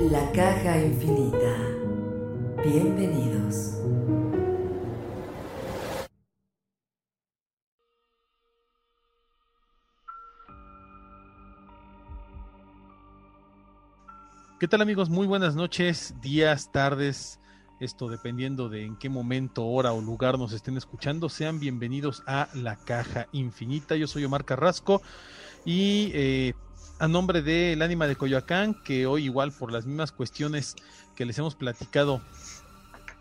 La caja infinita. Bienvenidos. ¿Qué tal amigos? Muy buenas noches, días, tardes, esto dependiendo de en qué momento, hora o lugar nos estén escuchando. Sean bienvenidos a La Caja Infinita. Yo soy Omar Carrasco y eh, a nombre del ánima de Coyoacán, que hoy igual por las mismas cuestiones que les hemos platicado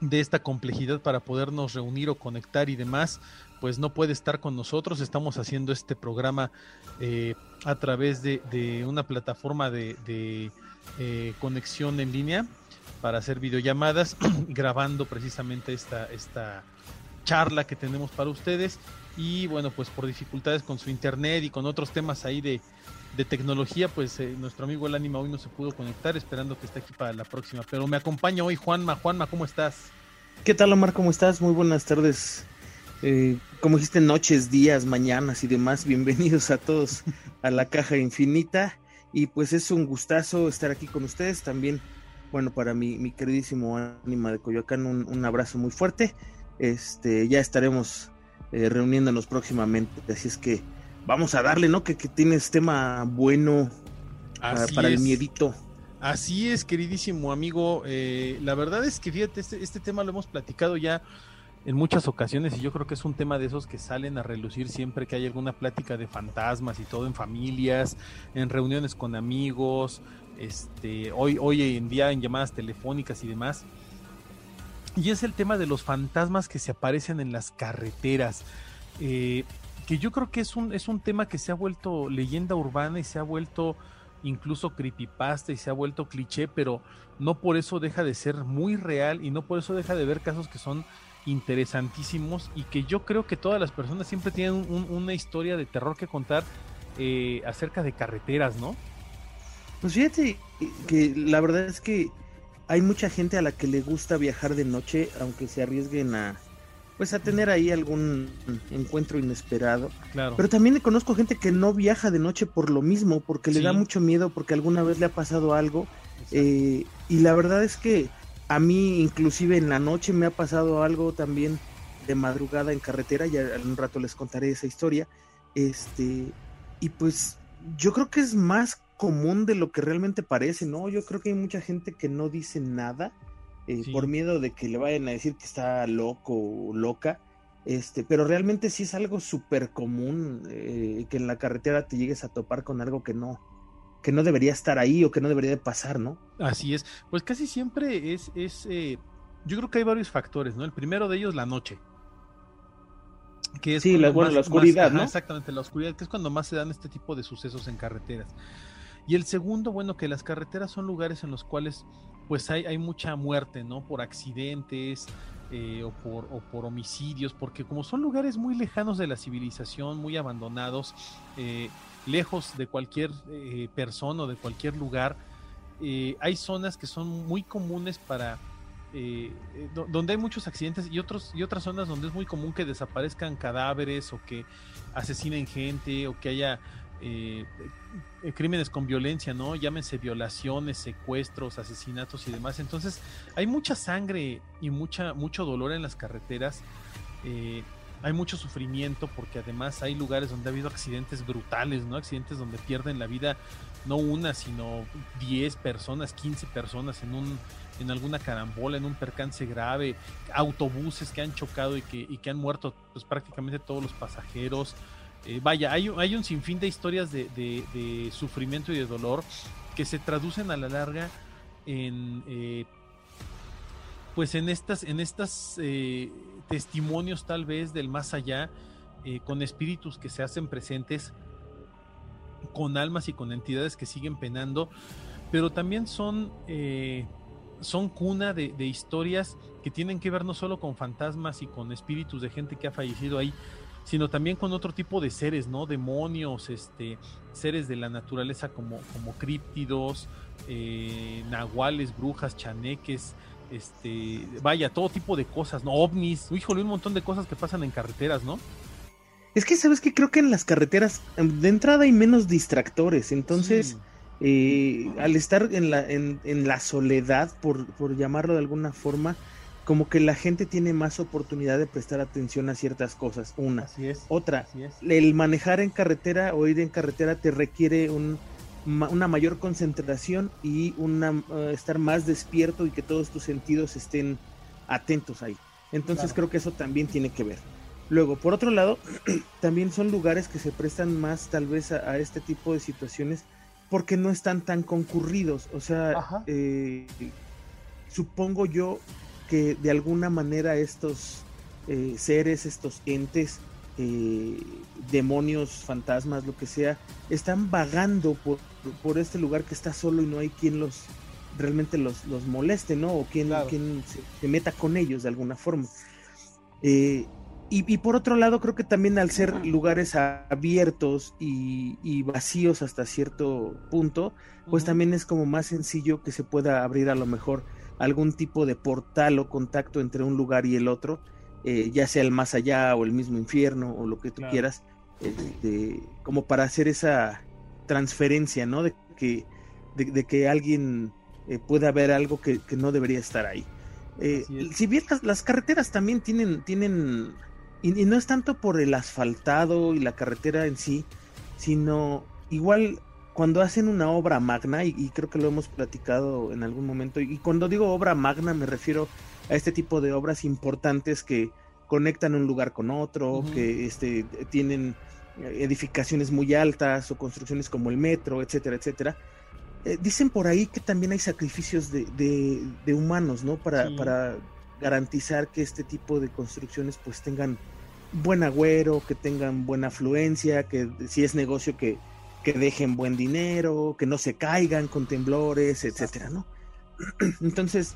de esta complejidad para podernos reunir o conectar y demás, pues no puede estar con nosotros. Estamos haciendo este programa eh, a través de, una plataforma de, de eh, conexión en línea para hacer videollamadas, grabando precisamente esta, esta charla que tenemos para ustedes. Y bueno, pues por dificultades con su internet y con otros temas ahí de, de tecnología, pues eh, nuestro amigo el ánima hoy no se pudo conectar, esperando que esté aquí para la próxima. Pero me acompaña hoy Juanma. Juanma, ¿cómo estás? ¿Qué tal, Omar? ¿Cómo estás? Muy buenas tardes. Eh, como dijiste, noches, días, mañanas y demás. Bienvenidos a todos a la caja infinita. Y pues es un gustazo estar aquí con ustedes. También, bueno, para mi, mi queridísimo ánima de Coyoacán, un, un abrazo muy fuerte. Este, ya estaremos eh, reuniéndonos próximamente. Así es que vamos a darle, ¿no? Que, que tienes tema bueno para, Así para el miedito. Así es, queridísimo amigo. Eh, la verdad es que fíjate, este, este tema lo hemos platicado ya en muchas ocasiones y yo creo que es un tema de esos que salen a relucir siempre que hay alguna plática de fantasmas y todo en familias, en reuniones con amigos, este, hoy, hoy en día en llamadas telefónicas y demás. Y es el tema de los fantasmas que se aparecen en las carreteras. eh, que yo creo que es un, es un tema que se ha vuelto leyenda urbana y se ha vuelto incluso creepypasta y se ha vuelto cliché, pero no por eso deja de ser muy real y no por eso deja de ver casos que son interesantísimos y que yo creo que todas las personas siempre tienen un- una historia de terror que contar eh, acerca de carreteras, ¿no? Pues fíjate que la verdad es que hay mucha gente a la que le gusta viajar de noche, aunque se arriesguen a pues a tener ahí algún encuentro inesperado. Claro. Pero también conozco gente que no viaja de noche por lo mismo, porque le da mucho miedo, porque alguna vez le ha pasado algo. Eh, y la verdad es que a mí inclusive en la noche me ha pasado algo también de madrugada en carretera, ya en un rato les contaré esa historia. Este, y pues yo creo que es más común de lo que realmente parece, ¿no? Yo creo que hay mucha gente que no dice nada eh, Sí. por miedo de que le vayan a decir que está loco o loca. Este, pero realmente sí es algo súper común eh, que en la carretera te llegues a topar con algo que no, que no debería estar ahí o que no debería de pasar, ¿no? Así es. Pues casi siempre es, es eh, yo creo que hay varios factores, ¿no? El primero de ellos, la noche. Que es Sí, cuando la- bueno, la oscuridad, ¿no? Exactamente, la oscuridad, que es cuando más se dan este tipo de sucesos en carreteras. Y el segundo, bueno, que las carreteras son lugares en los cuales pues hay, hay mucha muerte, ¿no? Por accidentes eh, o, por, o por homicidios, porque como son lugares muy lejanos de la civilización, muy abandonados, eh, lejos de cualquier eh, persona o de cualquier lugar, eh, hay zonas que son muy comunes para do- donde hay muchos accidentes y otros y otras zonas donde es muy común que desaparezcan cadáveres o que asesinen gente o que haya eh, eh, crímenes con violencia, ¿no? Llámense violaciones, secuestros, asesinatos y demás. Entonces, hay mucha sangre y mucha, mucho dolor en las carreteras. eh, hay mucho sufrimiento porque además hay lugares donde ha habido accidentes brutales, ¿no? Accidentes donde pierden la vida no una, sino 10 personas, 15 personas en un en alguna carambola, en un percance grave, autobuses que han chocado y que, y que han muerto pues prácticamente todos los pasajeros. Eh, vaya, hay, un sinfín de historias de, de, sufrimiento y de dolor que se traducen a la larga en eh, pues en estas, en estas eh, testimonios tal vez del más allá, eh, con espíritus que se hacen presentes, con almas y con entidades que siguen penando, pero también son, son cuna de, historias que tienen que ver no solo con fantasmas y con espíritus de gente que ha fallecido ahí, sino también con otro tipo de seres, ¿no? Demonios, este, seres de la naturaleza como, como críptidos, nahuales, brujas, chaneques, este, vaya, todo tipo de cosas, ¿no? OVNIs, híjole, un montón de cosas que pasan en carreteras, ¿no? Es que, ¿sabes que Creo que en las carreteras, em, de entrada hay menos distractores, entonces, eh, al estar en la, en, la soledad, por, por llamarlo de alguna forma, como que la gente tiene más oportunidad de prestar atención a ciertas cosas. Una. Así es. Otra, el manejar en carretera o ir en carretera te requiere un, una mayor concentración y una, eh, estar más despierto y que todos tus sentidos estén atentos ahí. Entonces creo que eso también tiene que ver. Luego, por otro lado, también son lugares que se prestan más tal vez a, este tipo de situaciones porque no están tan concurridos. O sea, eh, supongo yo que de alguna manera estos eh, seres, estos entes, eh, demonios, fantasmas, lo que sea, están vagando por, por, este lugar que está solo y no hay quien los realmente los, los moleste, ¿no? O quien, quien se, meta con ellos de alguna forma. Eh, y, por otro lado, creo que también al ser lugares abiertos y, vacíos hasta cierto punto, pues también es como más sencillo que se pueda abrir a lo mejor algún tipo de portal o contacto entre un lugar y el otro eh, ya sea el más allá o el mismo infierno o lo que tú quieras, este, como para hacer esa transferencia, ¿no? De que, de, que alguien eh, pueda ver algo que, no debería estar ahí. Eh, si bien las, carreteras también tienen, tienen y, no es tanto por el asfaltado y la carretera en sí, sino igual cuando hacen una obra magna, y, creo que lo hemos platicado en algún momento, y cuando digo obra magna me refiero a este tipo de obras importantes que conectan un lugar con otro, que este, tienen edificaciones muy altas o construcciones como el metro, etcétera, etcétera. Eh, dicen por ahí que también hay sacrificios de, de, humanos, ¿no? Para, para garantizar que este tipo de construcciones pues tengan buen agüero, que tengan buena afluencia, que si es negocio que, que dejen buen dinero, que no se caigan con temblores, etcétera, ¿no? Entonces,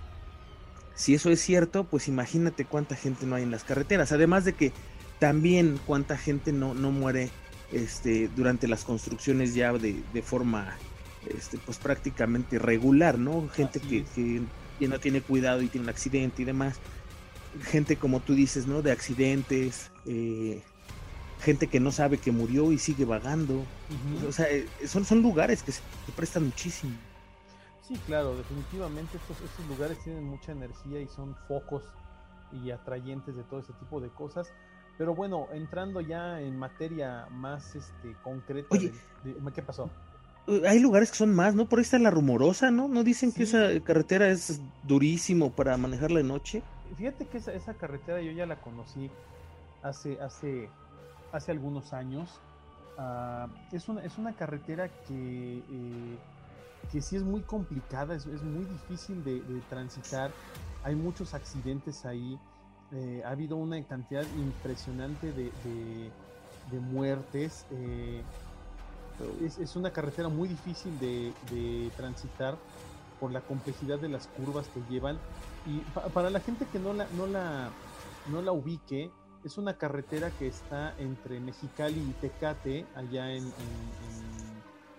si eso es cierto, pues imagínate cuánta gente no hay en las carreteras. Además de que también cuánta gente no, no muere este, durante las construcciones ya de, de forma este, pues prácticamente regular, ¿no? Gente que, que, no tiene cuidado y tiene un accidente y demás. Gente como tú dices, ¿no? De accidentes, eh, gente que no sabe que murió y sigue vagando. O sea, eh, son, son lugares que se prestan muchísimo. Sí, claro, definitivamente estos, estos lugares tienen mucha energía y son focos y atrayentes de todo ese tipo de cosas. Pero bueno, entrando ya en materia más este, concreta, Oye, ¿qué pasó? Uh, hay lugares que son más, ¿no? Por ahí está la rumorosa, ¿no? ¿No dicen que esa carretera es durísimo para manejarla de noche? Fíjate que esa, esa carretera yo ya la conocí hace, hace, hace algunos años. Ah, es, una, es una carretera que eh, que sí es muy complicada, es, muy difícil de, transitar, hay muchos accidentes ahí, eh, ha habido una cantidad impresionante de, muertes, eh, es, una carretera muy difícil de, transitar por la complejidad de las curvas que llevan y para la gente que no la, no la, no la ubique, es una carretera que está entre Mexicali y Tecate, allá en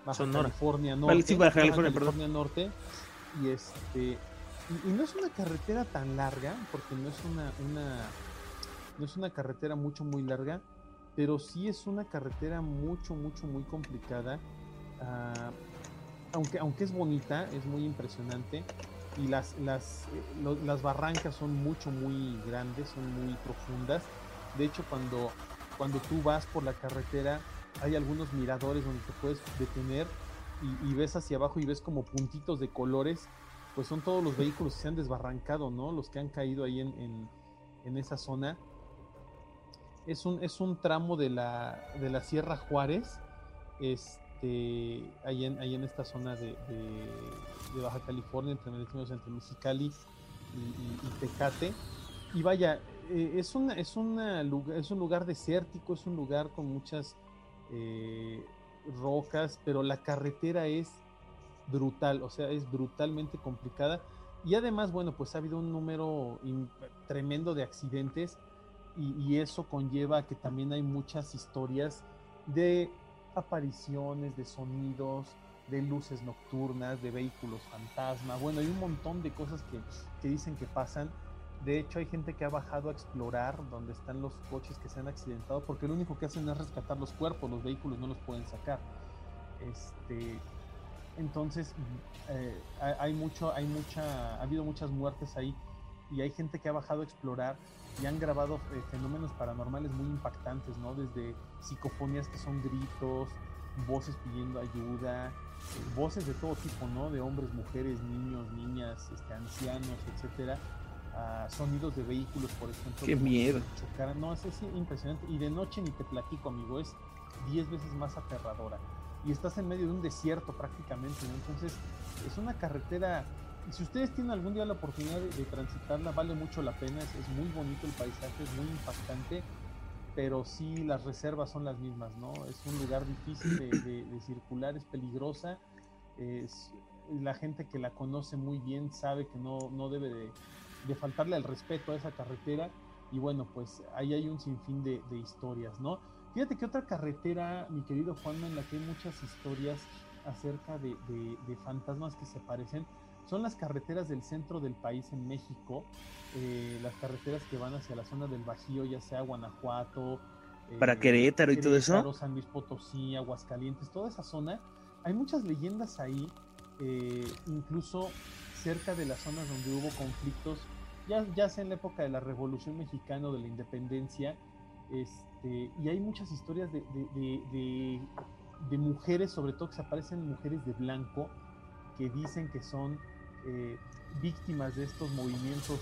Baja California Norte. California, Norte. Y este. Y, no es una carretera tan larga, porque no es una, una, no es una carretera mucho, muy larga, pero sí es una carretera mucho, mucho, muy complicada. Ah, aunque, aunque es bonita, es muy impresionante. Y las, las, eh, las barrancas son mucho, muy grandes, son muy profundas. De hecho, cuando, cuando tú vas por la carretera, hay algunos miradores donde te puedes detener y, ves hacia abajo y ves como puntitos de colores, pues son todos los vehículos que se han desbarrancado, ¿no? Los que han caído ahí en, en, esa zona. Es un, es un tramo de la, de la Sierra Juárez, este, ahí, en, en esta zona de, de, Baja California, entre, entre Mexicali y, y, Tecate. Y vaya, eh, es, una, es, una, es un lugar desértico, es un lugar con muchas eh, rocas, pero la carretera es brutal, o sea, es brutalmente complicada. Y además, bueno, pues ha habido un número tremendo de accidentes y, eso conlleva que también hay muchas historias de apariciones, de sonidos, de luces nocturnas, de vehículos fantasma. Bueno, hay un montón de cosas que, que dicen que pasan de hecho, hay gente que ha bajado a explorar donde están los coches que se han accidentado, porque lo único que hacen es rescatar los cuerpos, los vehículos no los pueden sacar. Este, entonces, eh, hay mucho, hay mucha, ha habido muchas muertes ahí y hay gente que ha bajado a explorar y han grabado eh, fenómenos paranormales muy impactantes, ¿no? Desde psicofonías que son gritos, voces pidiendo ayuda, eh, voces de todo tipo, ¿no? De hombres, mujeres, niños, niñas, este, ancianos, etcétera sonidos de vehículos, por ejemplo. Qué miedo. No, es, impresionante. Y de noche ni te platico, amigo, es 10 veces más aterradora. Y estás en medio de un desierto prácticamente, Entonces, es una carretera. Si ustedes tienen algún día la oportunidad de, transitarla, vale mucho la pena. Es, muy bonito el paisaje, es muy impactante. Pero sí, las reservas son las mismas, ¿no? Es un lugar difícil de, circular, es peligrosa. Es, la gente que la conoce muy bien sabe que no, no debe de, de faltarle el respeto a esa carretera. Y bueno, pues ahí hay un sinfín de, historias, ¿no? Fíjate que otra carretera, mi querido Juan, en la que hay muchas historias acerca de, fantasmas que se parecen, son las carreteras del centro del país en México, eh, las carreteras que van hacia la zona del Bajío, ya sea Guanajuato, para eh, Querétaro y todo eso. San Luis Potosí, Aguascalientes, toda esa zona. Hay muchas leyendas ahí, eh, incluso cerca de las zonas donde hubo conflictos, ya, ya sea en la época de la Revolución Mexicana o de la Independencia, este, y hay muchas historias de, de, mujeres, sobre todo que se aparecen mujeres de blanco, que dicen que son eh, víctimas de estos movimientos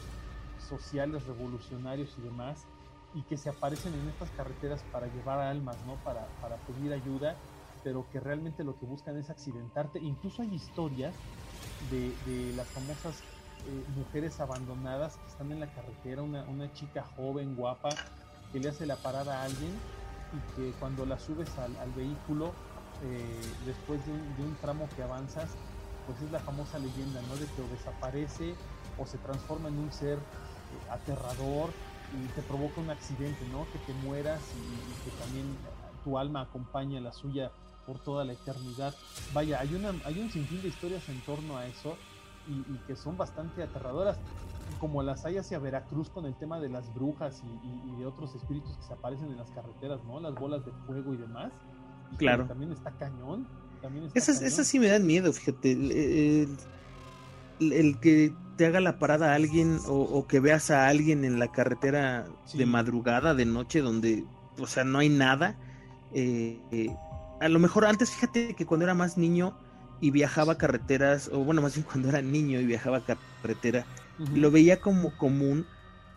sociales, revolucionarios y demás, y que se aparecen en estas carreteras para llevar almas, ¿no? Para, para pedir ayuda, pero que realmente lo que buscan es accidentarte. Incluso hay historias de, las famosas eh, mujeres abandonadas que están en la carretera, una, una, chica joven, guapa, que le hace la parada a alguien y que cuando la subes al, vehículo, eh, después de un, de un, tramo que avanzas, pues es la famosa leyenda, ¿no? De que o desaparece o se transforma en un ser eh, aterrador y te provoca un accidente, ¿no? Que te mueras y, y que también tu alma acompaña a la suya por toda la eternidad. Vaya, hay, una, hay un sinfín de historias en torno a eso y, que son bastante aterradoras, como las hay hacia Veracruz con el tema de las brujas y, de otros espíritus que se aparecen en las carreteras, ¿no? Las bolas de fuego y demás. claro. También está cañón. esas, sí me dan miedo, fíjate. El, que te haga la parada a alguien o, que veas a alguien en la carretera de madrugada, de noche, donde, o sea, no hay nada. Eh, eh, a lo mejor antes, fíjate que cuando era más niño y viajaba carreteras, o bueno, más bien cuando era niño y viajaba carretera, lo veía como común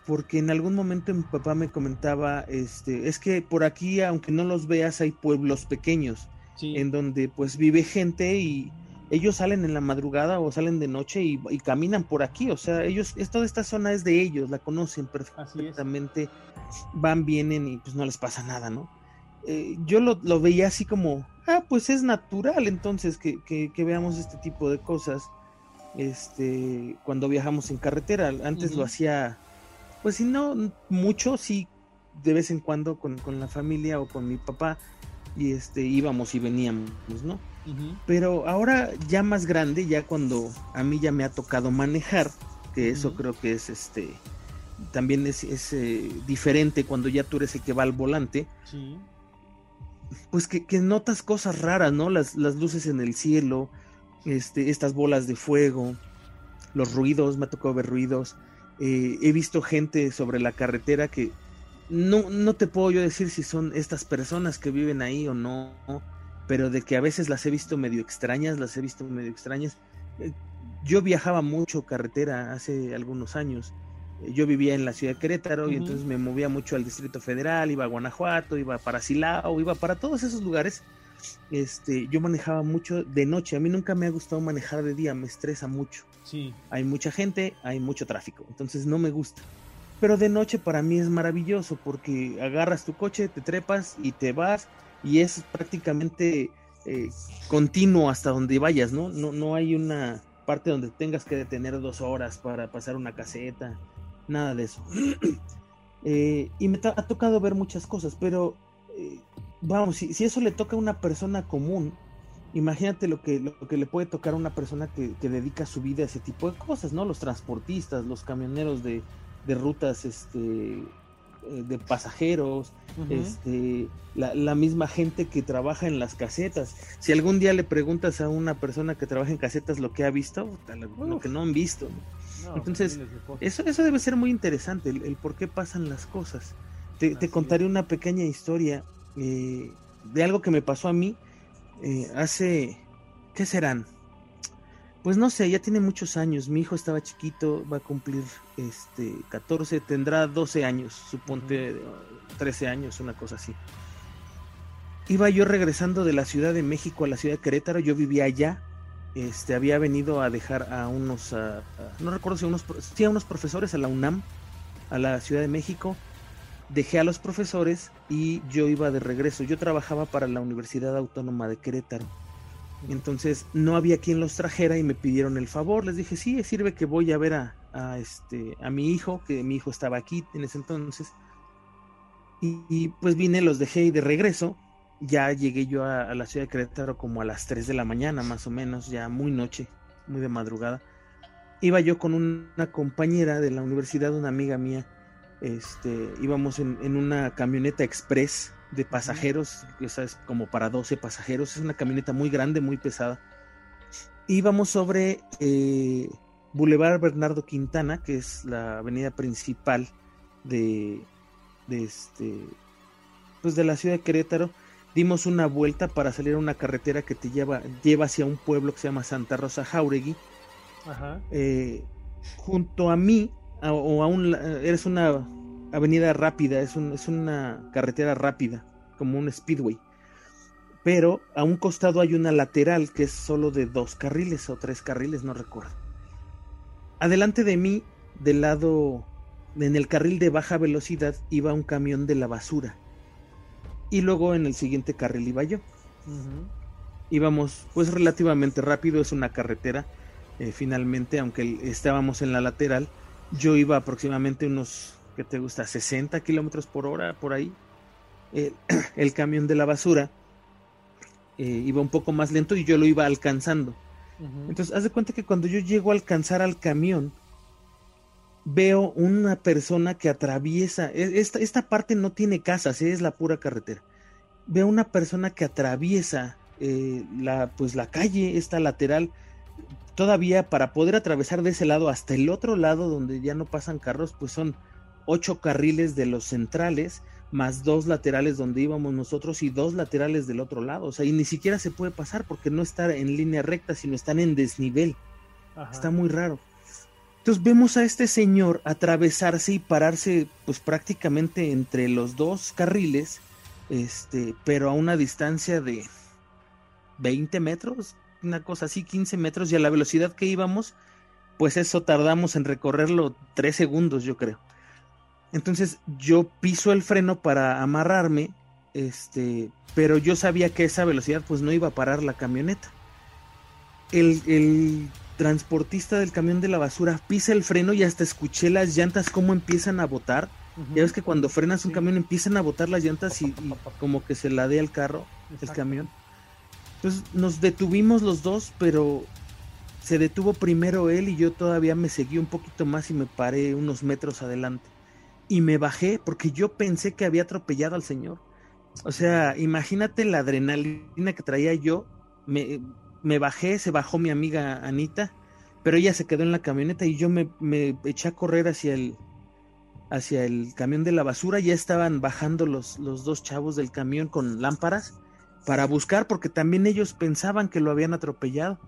porque en algún momento mi papá me comentaba, este, es que por aquí, aunque no los veas, hay pueblos pequeños en donde pues vive gente y ellos salen en la madrugada o salen de noche y, caminan por aquí, o sea, ellos, es, toda esta zona es de ellos, la conocen perfectamente, van, vienen y pues no les pasa nada, ¿no? Eh, yo lo, veía así como, ah, pues es natural entonces que, veamos este tipo de cosas este, cuando viajamos en carretera. Antes lo hacía, pues si no mucho, sí, de vez en cuando con, la familia o con mi papá, y este, íbamos y veníamos, ¿no? Pero ahora ya más grande, ya cuando a mí ya me ha tocado manejar, que eso creo que es este también es, eh, diferente cuando ya tú eres el que va al volante. Sí pues que, notas cosas raras, ¿no? Las, luces en el cielo, este, estas bolas de fuego, los ruidos, me ha tocado ver ruidos. Eh, he visto gente sobre la carretera que no, no te puedo yo decir si son estas personas que viven ahí o no, pero de que a veces las he visto medio extrañas, las he visto medio extrañas. Eh, yo viajaba mucho carretera hace algunos años. Yo vivía en la ciudad de Querétaro y entonces me movía mucho al Distrito Federal, iba a Guanajuato, iba para Silao, iba para todos esos lugares. Este, yo manejaba mucho de noche. A mí nunca me ha gustado manejar de día, me estresa mucho. Sí. Hay mucha gente, hay mucho tráfico, entonces no me gusta. Pero de noche para mí es maravilloso porque agarras tu coche, te trepas y te vas y es prácticamente eh, continuo hasta donde vayas, ¿no? ¿no? No hay una parte donde tengas que detener dos horas para pasar una caseta, nada de eso. Eh, y me ha tocado ver muchas cosas, pero eh, vamos, si, si, eso le toca a una persona común, imagínate lo que, lo que le puede tocar a una persona que, que, dedica su vida a ese tipo de cosas, ¿no? Los transportistas, los camioneros de, de rutas este, de pasajeros, uh -huh. este, la, la, misma gente que trabaja en las casetas. Si algún día le preguntas a una persona que trabaja en casetas lo que ha visto, lo, lo que no han visto. No, Entonces, eso, eso debe ser muy interesante, el, el por qué pasan las cosas. Te, te contaré una pequeña historia eh, de algo que me pasó a mí eh, hace, ¿qué serán? Pues no sé, ya tiene muchos años. Mi hijo estaba chiquito, va a cumplir este 14, tendrá 12 años, suponte uh -huh. 13 años, una cosa así. Iba yo regresando de la Ciudad de México a la ciudad de Querétaro, yo vivía allá. Este, había venido a dejar a unos, a, a, no recuerdo si unos, sí, a unos profesores a la UNAM, a la Ciudad de México. Dejé a los profesores y yo iba de regreso. Yo trabajaba para la Universidad Autónoma de Querétaro entonces no había quien los trajera y me pidieron el favor. Les dije, sí, sirve que voy a ver a, a este, a mi hijo, que mi hijo estaba aquí en ese entonces. Y, y, pues vine, los dejé y de regreso. Ya llegué yo a, a, la ciudad de Querétaro como a las 3 de la mañana, más o menos, ya muy noche, muy de madrugada. Iba yo con una compañera de la universidad, una amiga mía. Este, íbamos en, en una camioneta express de pasajeros, esa es como para 12 pasajeros, es una camioneta muy grande, muy pesada. Íbamos sobre eh, Boulevard Bernardo Quintana, que es la avenida principal de, de este pues de la ciudad de Querétaro. Dimos una vuelta para salir a una carretera que te lleva, lleva hacia un pueblo que se llama Santa Rosa Jauregui. Ajá. Eh, junto a mí, a, o a un, eres una avenida rápida, es, un, es una carretera rápida, como un speedway. Pero a un costado hay una lateral que es solo de dos carriles o tres carriles, no recuerdo. Adelante de mí, del lado, en el carril de baja velocidad, iba un camión de la basura. Y luego en el siguiente carril iba yo. Uh -huh. Íbamos pues relativamente rápido, es una carretera. Eh, finalmente, aunque estábamos en la lateral, yo iba aproximadamente unos que te gusta? 60 kilómetros por hora, por ahí. El, el, camión de la basura eh, iba un poco más lento y yo lo iba alcanzando. Uh -huh. Entonces, haz de cuenta que cuando yo llego a alcanzar al camión, veo una persona que atraviesa. e, Esta, esta parte no tiene casas, ¿eh? es la pura carretera. Veo una persona que atraviesa eh, la, pues, la calle, esta lateral, todavía para poder atravesar de ese lado hasta el otro lado donde ya no pasan carros, pues son ocho carriles de los centrales, más dos laterales donde íbamos nosotros y dos laterales del otro lado. O sea, y ni siquiera se puede pasar porque no está en línea recta, sino están en desnivel. Ajá. Está muy raro. Entonces vemos a este señor atravesarse y pararse pues prácticamente entre los dos carriles, este, pero a una distancia de 20 metros, una cosa así, 15 metros, y a la velocidad que íbamos, pues eso tardamos en recorrerlo tres segundos, yo creo. Entonces yo piso el freno para amarrarme, este, pero yo sabía que esa velocidad pues no iba a parar la camioneta. El, el, transportista del camión de la basura pisa el freno y hasta escuché las llantas cómo empiezan a botar. Uh -huh. Ya ves que cuando frenas un sí. camión empiezan a botar las llantas y, y como que se ladea el carro, Exacto. el camión. Entonces nos detuvimos los dos, pero se detuvo primero él y yo todavía me seguí un poquito más y me paré unos metros adelante y me bajé porque yo pensé que había atropellado al señor. O sea, imagínate la adrenalina que traía yo. Me, me bajé, se bajó mi amiga Anita, pero ella se quedó en la camioneta y yo me, me eché a correr hacia el, hacia el camión de la basura, ya estaban bajando los, los dos chavos del camión con lámparas para buscar, porque también ellos pensaban que lo habían atropellado.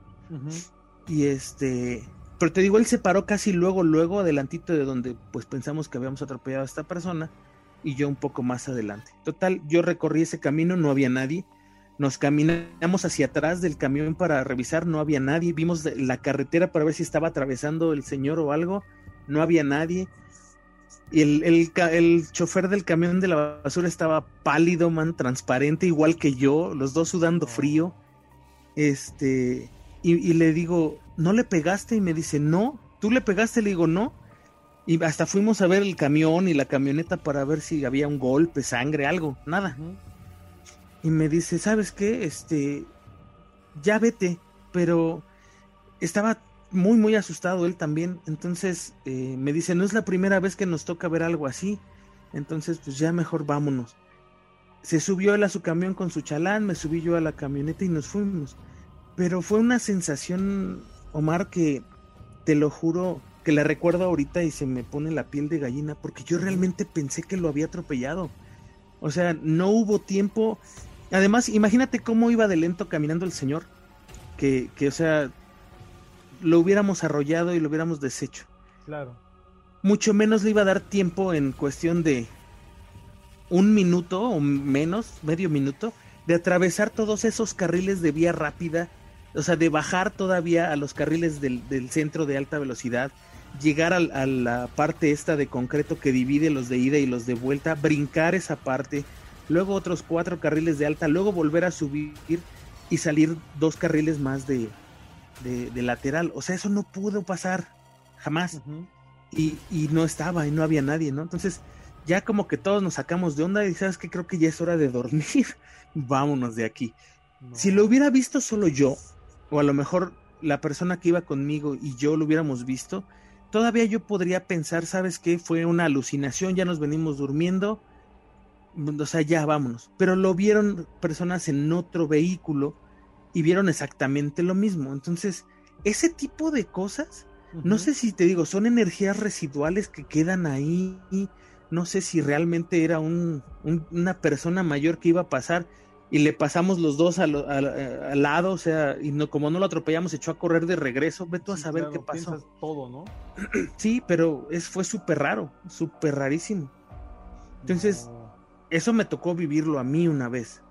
Y este, pero te digo, él se paró casi luego, luego adelantito de donde pues pensamos que habíamos atropellado a esta persona y yo un poco más adelante. Total, yo recorrí ese camino, no había nadie. Nos caminamos hacia atrás del camión para revisar, no había nadie. Vimos la carretera para ver si estaba atravesando el señor o algo, no había nadie. Y el, el, el, chofer del camión de la basura estaba pálido, man, transparente, igual que yo, los dos sudando frío. Este, y, le digo, ¿no le pegaste? Y me dice, no, ¿tú le pegaste? Le digo, no. Y hasta fuimos a ver el camión y la camioneta para ver si había un golpe, sangre, algo, nada. Y me dice, ¿sabes qué? Este, ya vete, pero estaba muy, muy asustado él también. Entonces eh, me dice, no es la primera vez que nos toca ver algo así. Entonces, pues ya mejor vámonos. Se subió él a su camión con su chalán, me subí yo a la camioneta y nos fuimos. Pero fue una sensación, Omar, que te lo juro, que la recuerdo ahorita y se me pone la piel de gallina, porque yo realmente pensé que lo había atropellado. O sea, no hubo tiempo. Además, imagínate cómo iba de lento caminando el señor. Que, que o sea, lo hubiéramos arrollado y lo hubiéramos deshecho. Claro. Mucho menos le iba a dar tiempo en cuestión de un minuto o menos, medio minuto, de atravesar todos esos carriles de vía rápida o sea, de bajar todavía a los carriles del, centro de alta velocidad, llegar a, la parte esta de concreto que divide los de ida y los de vuelta, brincar esa parte, luego otros cuatro carriles de alta, luego volver a subir y salir dos carriles más de, de, lateral. O sea, eso no pudo pasar jamás. y, y, no estaba y no había nadie, ¿no? Entonces, ya como que todos nos sacamos de onda y sabes que creo que ya es hora de dormir. Vámonos de aquí. Si lo hubiera visto solo yo, o a lo mejor la persona que iba conmigo y yo lo hubiéramos visto, todavía yo podría pensar, ¿sabes qué? Fue una alucinación, ya nos venimos durmiendo, o sea, ya vámonos. Pero lo vieron personas en otro vehículo y vieron exactamente lo mismo. Entonces, ese tipo de cosas, no sé si te digo, son energías residuales que quedan ahí. No sé si realmente era un, una persona mayor que iba a pasar y le pasamos los dos al, al, lado, o sea, y no, como no lo atropellamos, echó a correr de regreso, ve tú a saber qué pasó. todo, ¿no? sí, pero es, fue súper raro, súper rarísimo. Entonces, eso me tocó vivirlo a mí una vez.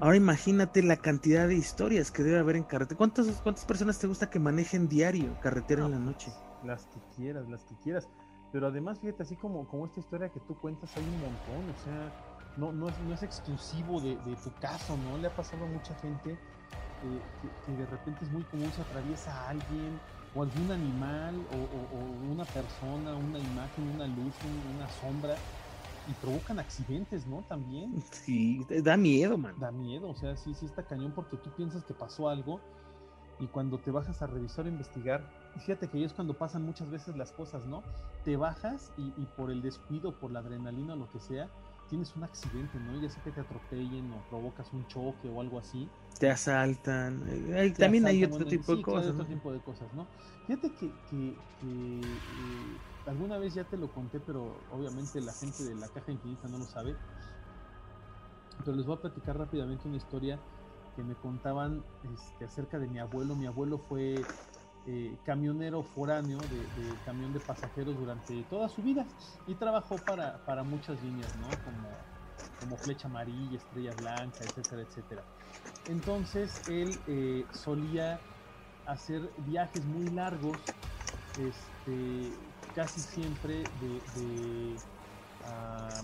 Ahora imagínate la cantidad de historias que debe haber en carretera. ¿Cuántas, ¿Cuántas personas te gusta que manejen diario carretera en la noche? Las que quieras, las que quieras. Pero además, fíjate, así como, como esta historia que tú cuentas, hay un montón, o sea no, no, es, no es exclusivo de, tu caso, ¿no? Le ha pasado a mucha gente eh, que, de repente es muy común se atraviesa a alguien o algún animal o, una persona, una imagen, una luz, una sombra y provocan accidentes, ¿no? También. Sí, da miedo, man. Da miedo, o sea, sí, sí está cañón porque tú piensas que pasó algo y cuando te bajas a revisar o investigar, fíjate que ahí es cuando pasan muchas veces las cosas, ¿no? Te bajas y, y por el descuido, por la adrenalina o lo que sea, tienes un accidente, ¿no? Ya sea que te atropellen o provocas un choque o algo así. Te asaltan. Eh, también hay otro tipo de cosas. otro tipo de cosas, ¿no? Fíjate que, que, eh, alguna vez ya te lo conté, pero obviamente la gente de la caja infinita no lo sabe. Pero les voy a platicar rápidamente una historia que me contaban este, acerca de mi abuelo. Mi abuelo fue eh, camionero foráneo de, camión de pasajeros durante toda su vida y trabajó para, para muchas líneas, ¿no? Como, como Flecha Amarilla, Estrella Blanca, etcétera, etcétera. Entonces él eh, solía hacer viajes muy largos, este, casi siempre de, ah,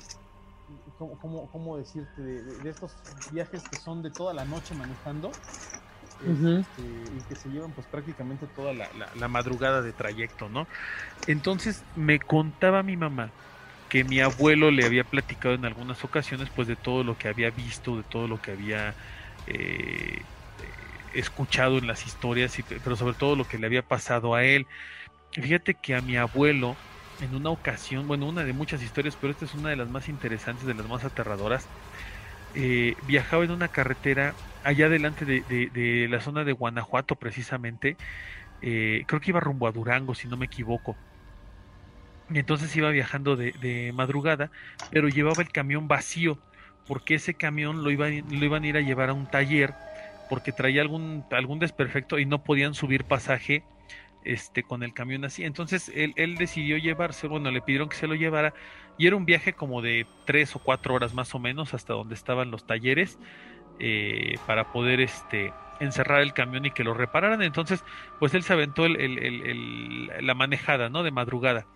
¿cómo, decirte? de, estos viajes que son de toda la noche manejando este, y que se llevan pues prácticamente toda la, madrugada de trayecto, ¿no? Entonces me contaba mi mamá que mi abuelo le había platicado en algunas ocasiones pues de todo lo que había visto, de todo lo que había eh, escuchado en las historias, pero sobre todo lo que le había pasado a él. Fíjate que a mi abuelo en una ocasión, bueno, una de muchas historias, pero esta es una de las más interesantes, de las más aterradoras, eh, viajaba en una carretera allá delante de, la zona de Guanajuato precisamente, eh, creo que iba rumbo a Durango si no me equivoco. Y entonces iba viajando de, de madrugada, pero llevaba el camión vacío, porque ese camión lo iban, lo iban a ir a llevar a un taller, porque traía algún, algún desperfecto y no podían subir pasaje este, con el camión así. Entonces él, él decidió llevarse, bueno, le pidieron que se lo llevara y era un viaje como de tres o cuatro horas más o menos hasta donde estaban los talleres eh, para poder este, encerrar el camión y que lo repararan. Entonces, pues él se aventó el, el, la manejada, ¿no? De madrugada.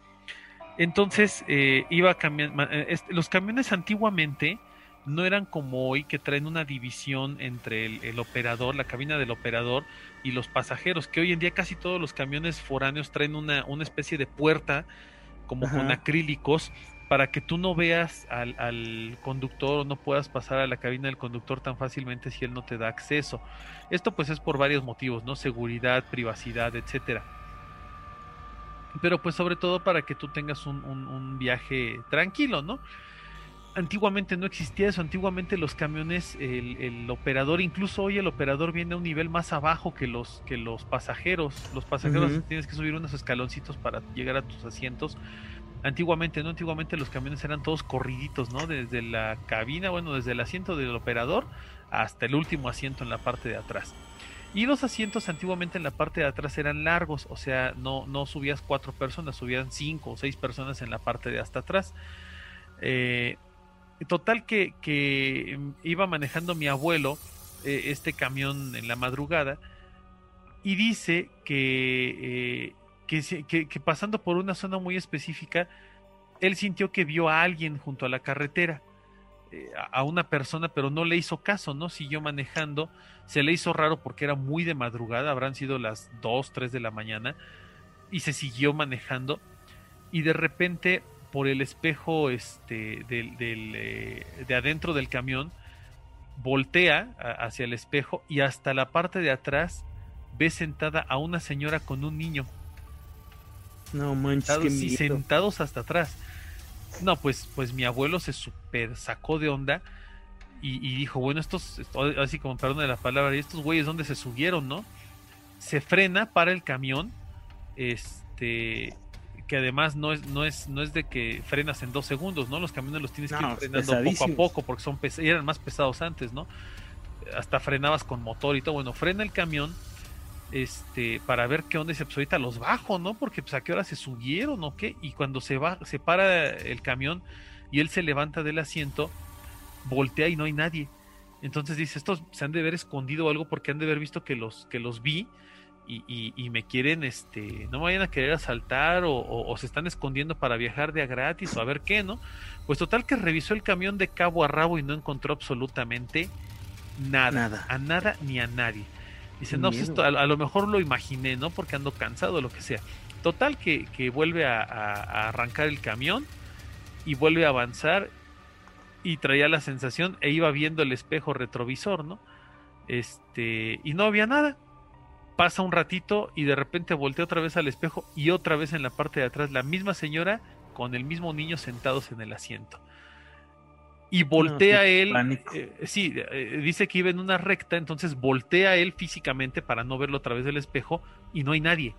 Entonces, eh, iba a eh, los camiones antiguamente no eran como hoy que traen una división entre el, operador, la cabina del operador y los pasajeros, que hoy en día casi todos los camiones foráneos traen una, una especie de puerta como con acrílicos para que tú no veas al, al conductor o no puedas pasar a la cabina del conductor tan fácilmente si él no te da acceso. Esto pues es por varios motivos, ¿no? Seguridad, privacidad, etcétera. Pero pues sobre todo para que tú tengas un, un viaje tranquilo, ¿no? antiguamente no existía eso, antiguamente los camiones, el, operador, incluso hoy el operador viene a un nivel más abajo que los, que los pasajeros, los pasajeros tienes que subir unos escaloncitos para llegar a tus asientos. Antiguamente, ¿no? Antiguamente los camiones eran todos corriditos, ¿no? Desde la cabina, bueno, desde el asiento del operador hasta el último asiento en la parte de atrás. Y los asientos antiguamente en la parte de atrás eran largos, o sea, no, no subías cuatro personas, subían cinco o seis personas en la parte de hasta atrás. Eh, Total que, que iba manejando mi abuelo eh, este camión en la madrugada y dice que, eh, que, pasando por una zona muy específica, él sintió que vio a alguien junto a la carretera, eh, a una persona, pero no le hizo caso, ¿no? Siguió manejando, se le hizo raro porque era muy de madrugada, habrán sido las 2, 3 de la mañana, y se siguió manejando, y de repente por el espejo este, eh, de adentro del camión, voltea hacia el espejo y hasta la parte de atrás ve sentada a una señora con un niño. No manches, sentados, sentados hasta atrás. No, pues, pues mi abuelo se super sacó de onda y, dijo, bueno, estos, así como perdón de la palabra, y estos güeyes dónde se subieron, ¿no? Se frena para el camión, este, que además no es, no es, no es de que frenas en dos segundos, ¿no? Los camiones los tienes que ir frenando poco a poco porque son eran más pesados antes, ¿no? Hasta frenabas con motor y todo. Bueno, frena el camión este para ver qué onda y pues ahorita los bajo, ¿no? Porque pues a qué hora se subieron o qué. Y cuando se va, se para el camión y él se levanta del asiento, voltea y no hay nadie. Entonces dice, estos se han de haber escondido algo porque han de haber visto que los, que los vi y, me quieren, este, no me vayan a querer asaltar o, se están escondiendo para viajar de a gratis o a ver qué, ¿no? Pues total que revisó el camión de cabo a rabo y no encontró absolutamente nada, a nada ni a nadie. Dice, no, pues esto, a, lo mejor lo imaginé, ¿no? Porque ando cansado o lo que sea. Total que, vuelve a, a, arrancar el camión y vuelve a avanzar y traía la sensación e iba viendo el espejo retrovisor, ¿no? Este, y no había nada pasa un ratito y de repente voltea otra vez al espejo y otra vez en la parte de atrás la misma señora con el mismo niño sentados en el asiento. Y voltea él, eh, sí, eh, dice que iba en una recta, entonces voltea él físicamente para no verlo a través del espejo y no hay nadie.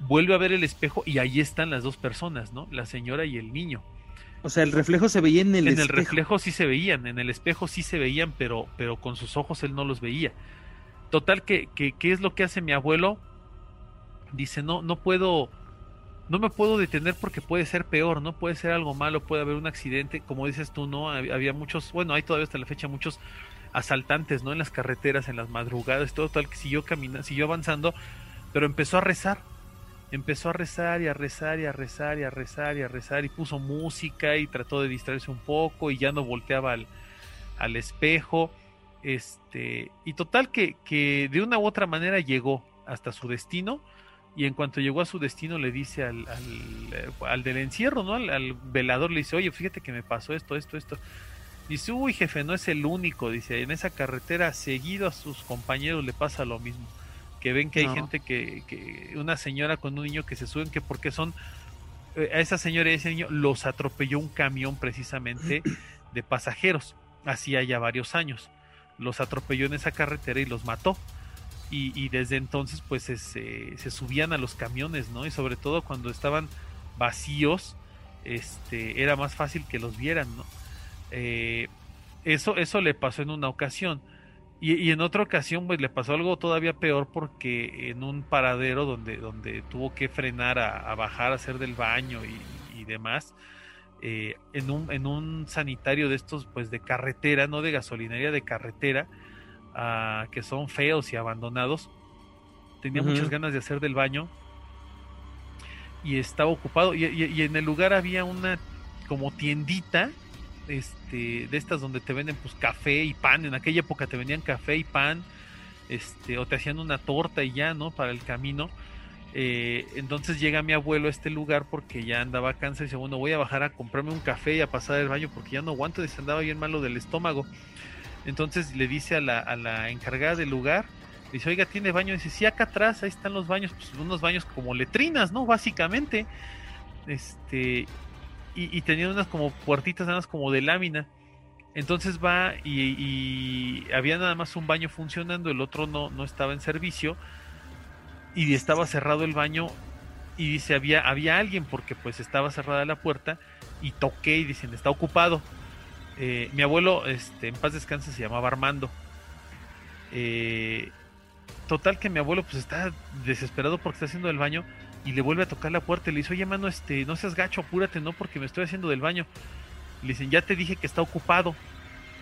Vuelve a ver el espejo y ahí están las dos personas, ¿no? La señora y el niño. O sea, el reflejo se veía en el En el reflejo sí se veían, en el espejo sí se veían, pero, pero con sus ojos él no los veía. Total, que, que, ¿qué es lo que hace mi abuelo? Dice, no, no puedo, no me puedo detener porque puede ser peor, ¿no? Puede ser algo malo, puede haber un accidente, como dices tú, ¿no? Había muchos, bueno, hay todavía hasta la fecha muchos asaltantes, ¿no? En las carreteras, en las madrugadas, todo tal que siguió caminando, siguió avanzando, pero empezó a rezar, empezó a rezar y a rezar y a rezar y a rezar y a rezar y puso música y trató de distraerse un poco y ya no volteaba al, al espejo este, y total que, que de una u otra manera llegó hasta su destino. Y en cuanto llegó a su destino, le dice al, al, del encierro, ¿no? Al, velador, le dice, oye, fíjate que me pasó esto, esto, esto. Dice, uy, jefe, no es el único. Dice, en esa carretera, seguido a sus compañeros le pasa lo mismo. Que ven que hay gente que, que, una señora con un niño que se suben, que porque son, eh, a esa señora y a ese niño los atropelló un camión precisamente de pasajeros, hacía ya varios años los atropelló en esa carretera y los mató. Y, desde entonces pues se, se, subían a los camiones, ¿no? Y sobre todo cuando estaban vacíos, este, era más fácil que los vieran, ¿no? Eh, eso, eso le pasó en una ocasión. Y, en otra ocasión, pues le pasó algo todavía peor porque en un paradero donde, donde tuvo que frenar a, bajar a hacer del baño y, demás, eh, en, un, en un sanitario de estos, pues de carretera, no de gasolinería, de carretera, que son feos y abandonados, tenía muchas ganas de hacer del baño y estaba ocupado. Y, en el lugar había una como tiendita este, de estas donde te venden pues café y pan. En aquella época te vendían café y pan, este, o te hacían una torta y ya, ¿no? Para el camino. Eh, entonces llega mi abuelo a este lugar porque ya andaba cansado y dice, bueno, voy a bajar a comprarme un café y a pasar el baño porque ya no aguanto, dice, andaba bien malo del estómago. Entonces le dice a la, a la encargada del lugar, Dice, oiga, ¿tiene baño? Dice, sí, acá atrás, ahí están los baños, pues unos baños como letrinas, ¿no? Básicamente. Este, y, y tenían unas como puertitas, nada más como de lámina. Entonces va y, había nada más un baño funcionando, el otro no, no estaba en servicio. Y estaba cerrado el baño. Y dice, había, había alguien porque pues estaba cerrada la puerta. Y toqué y dicen, está ocupado. Eh, mi abuelo, este, en paz descanse, se llamaba Armando. Eh, Total que mi abuelo pues está desesperado porque está haciendo el baño y le vuelve a tocar la puerta y le dice, oye mano, este, no seas gacho, apúrate, ¿no? Porque me estoy haciendo del baño. le dicen, ya te dije que está ocupado.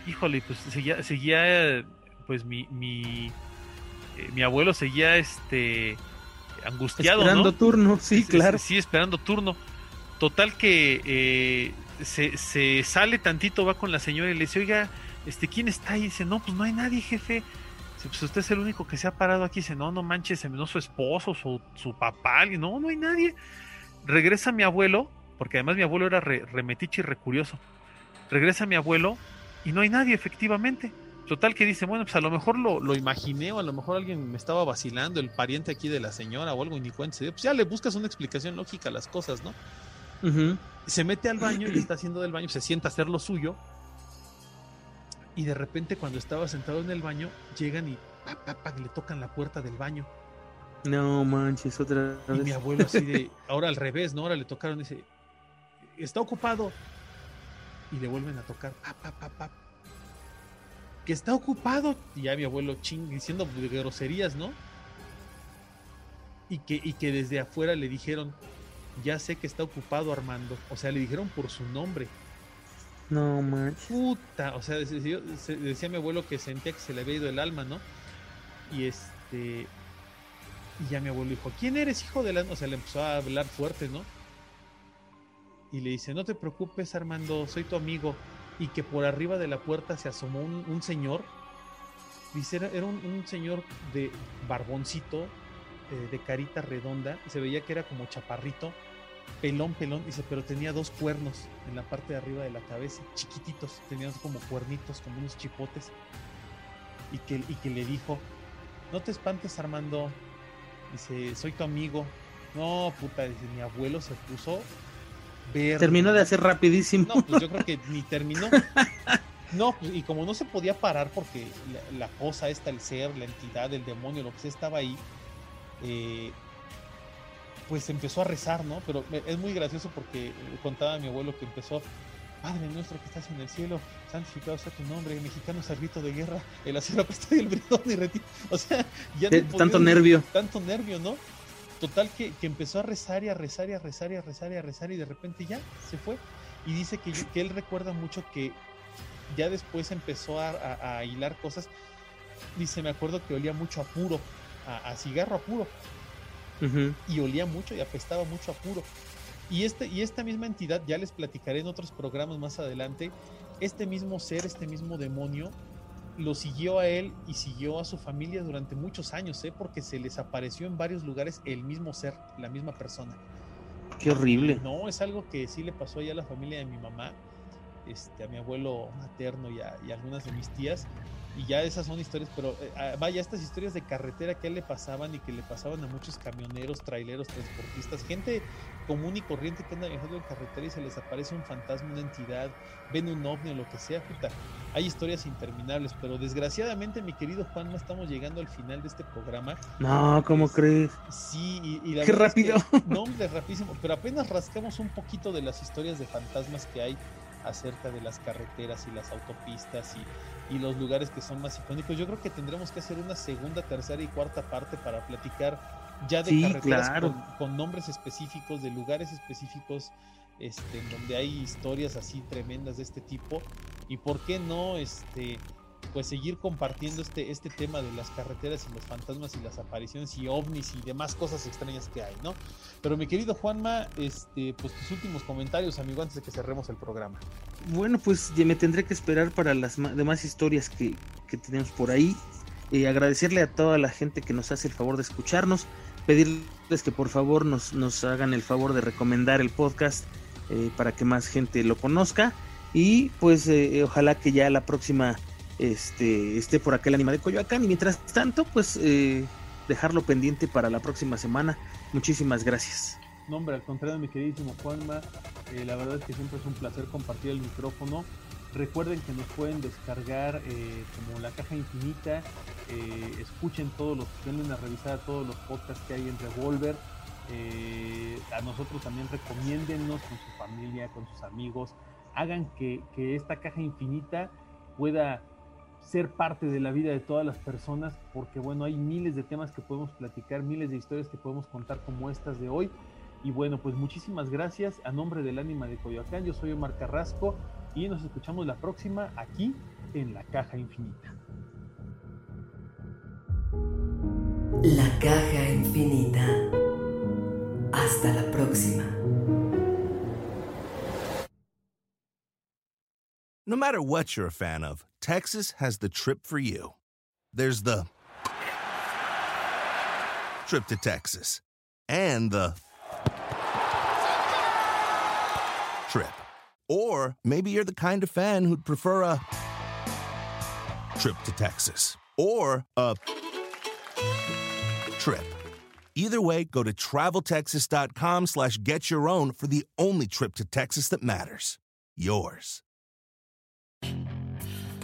Híjole, pues seguía, seguía pues mi, mi, eh, mi abuelo seguía este angustiado. Esperando turno, sí, claro. Sí, esperando turno. Total que eh, se, sale tantito, va con la señora y le dice, oiga, este, ¿quién está ahí? dice, no, pues no hay nadie, jefe pues usted es el único que se ha parado aquí. Dice, no, no manches, no su esposo, su, su papá, no, no hay nadie. Regresa mi abuelo, porque además mi abuelo era remetiche y recurioso. Regresa mi abuelo y no hay nadie, efectivamente. Total que dice, bueno, pues a lo mejor lo, lo, imaginé o a lo mejor alguien me estaba vacilando, el pariente aquí de la señora o algo, y. Pues ya le buscas una explicación lógica a las cosas, ¿no? Se mete al baño y está haciendo del baño, se sienta a hacer lo suyo y de repente cuando estaba sentado en el baño, llegan y le tocan la puerta del baño. No manches, otra vez. Y mi abuelo así de, ahora al revés, ¿no? Ahora le tocaron y dice, está ocupado. Y le vuelven a tocar, Que está ocupado. Y ya mi abuelo ching, diciendo groserías, ¿no? Y que, y que desde afuera le dijeron, ya sé que está ocupado Armando. O sea, le dijeron por su nombre. No manches. Puta, o sea, decía, mi abuelo que sentía que se le había ido el alma, ¿no? Y este. Y ya mi abuelo dijo, ¿quién eres, hijo de la.? O sea, le empezó a hablar fuerte, ¿no? Y le dice, no te preocupes, Armando, soy tu amigo. Y que por arriba de la puerta se asomó un, señor. Dice, era, un, señor de barboncito, eh, de carita redonda. Y se veía que era como chaparrito pelón, pelón, dice, pero tenía dos cuernos en la parte de arriba de la cabeza, chiquititos, tenían como cuernitos, como unos chipotes, y que, y que le dijo, no te espantes Armando, dice, soy tu amigo, no, puta, dice, mi abuelo se puso. Terminó de hacer rapidísimo. No, pues yo creo que ni terminó. No, pues, y como no se podía parar porque la, cosa esta, el ser, la entidad, el demonio, lo que sea estaba ahí, eh, pues empezó a rezar, ¿no? Pero es muy gracioso porque contaba mi abuelo que empezó, Padre nuestro que estás en el cielo, santificado sea tu nombre, mexicano servito de guerra, el acero apestado y el bridón y retiro. O sea, ya no tanto nervio. Tanto nervio, ¿no? Total que, empezó a rezar y a rezar y a rezar y a rezar y a rezar y de repente ya se fue. Y dice que, que él recuerda mucho que ya después empezó a, hilar cosas. Dice, me acuerdo que olía mucho a puro, a, a cigarro puro y olía mucho y apestaba mucho a puro. Y, este, y esta misma entidad, ya les platicaré en otros programas más adelante, este mismo ser, este mismo demonio, lo siguió a él y siguió a su familia durante muchos años, ¿eh? porque se les apareció en varios lugares el mismo ser, la misma persona. Qué horrible. No, es algo que sí le pasó ya a la familia de mi mamá, este, a mi abuelo materno y a, y a algunas de mis tías, y ya esas son historias, pero eh, ah, vaya, estas historias de carretera que a él le pasaban y que le pasaban a muchos camioneros, traileros, transportistas, gente común y corriente que anda viajando en carretera y se les aparece un fantasma, una entidad, ven un ovni o lo que sea, puta. Hay historias interminables, pero desgraciadamente, mi querido Juan, no estamos llegando al final de este programa. No, ¿cómo crees? Sí, y, la Qué rápido. no, hombre, rapidísimo, pero apenas rascamos un poquito de las historias de fantasmas que hay acerca de las carreteras y las autopistas y, y, los lugares que son más icónicos. Yo creo que tendremos que hacer una segunda, tercera y cuarta parte para platicar ya de carreteras con, nombres específicos, de lugares específicos, este, en donde hay historias así tremendas de este tipo. Y por qué no, este, pues seguir compartiendo este, este tema de las carreteras y los fantasmas y las apariciones y ovnis y demás cosas extrañas que hay, ¿no? Pero mi querido Juanma, este, pues tus últimos comentarios, amigo, antes de que cerremos el programa. Bueno, pues me tendré que esperar para las demás historias que, que tenemos por ahí. Eh, agradecerle a toda la gente que nos hace el favor de escucharnos, pedirles que por favor nos, nos hagan el favor de recomendar el podcast eh, para que más gente lo conozca y pues eh, ojalá que ya la próxima este, esté por aquel anima de Coyoacán. Y mientras tanto, pues eh, dejarlo pendiente para la próxima semana. Muchísimas gracias. No, hombre, al contrario, mi queridísimo Juanma, eh, la verdad es que siempre es un placer compartir el micrófono. Recuerden que nos pueden descargar eh, como la caja infinita. escuchen todos los, tienen a revisar todos los podcasts que hay en Revolver. a nosotros también recomiéndennos con su familia, con sus amigos. Hagan que, que esta caja infinita pueda ser parte de la vida de todas las personas, porque bueno, hay miles de temas que podemos platicar, miles de historias que podemos contar como estas de hoy. Y bueno, pues muchísimas gracias a nombre del ánima de Coyoacán. Yo soy Omar Carrasco y nos escuchamos la próxima aquí en la Caja Infinita. La Caja Infinita. Hasta la próxima. No matter what you're a fan of, Texas has the trip for you. There's the trip to Texas and the trip. Or maybe you're the kind of fan who'd prefer a trip to Texas or a trip. Either way, go to traveltexas.com slash get your own for the only trip to Texas that matters. Yours.